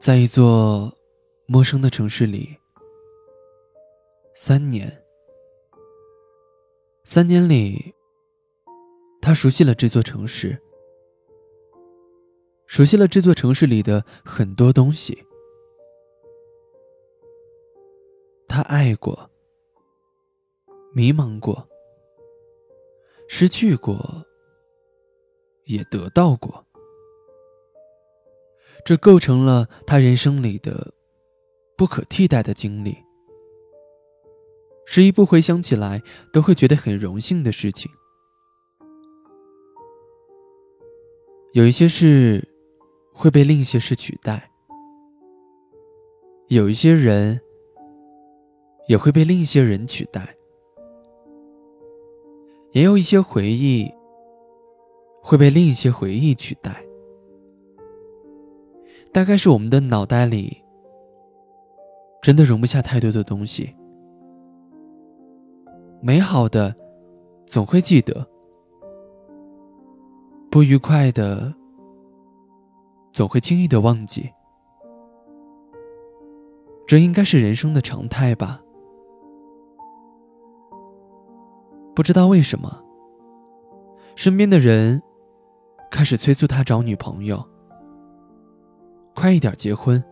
在一座陌生的城市里，三年。三年里，他熟悉了这座城市，熟悉了这座城市里的很多东西。他爱过，迷茫过，失去过，也得到过。这构成了他人生里的不可替代的经历，是一部回想起来都会觉得很荣幸的事情。有一些事会被另一些事取代，有一些人也会被另一些人取代，也有一些回忆会被另一些回忆取代。大概是我们的脑袋里真的容不下太多的东西，美好的总会记得，不愉快的总会轻易的忘记，这应该是人生的常态吧？不知道为什么，身边的人开始催促他找女朋友。快一点结婚。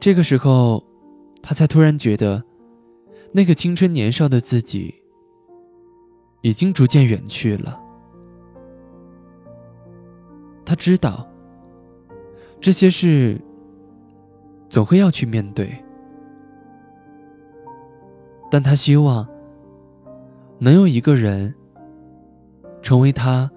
这个时候，他才突然觉得，那个青春年少的自己已经逐渐远去了。他知道，这些事总会要去面对，但他希望能有一个人成为他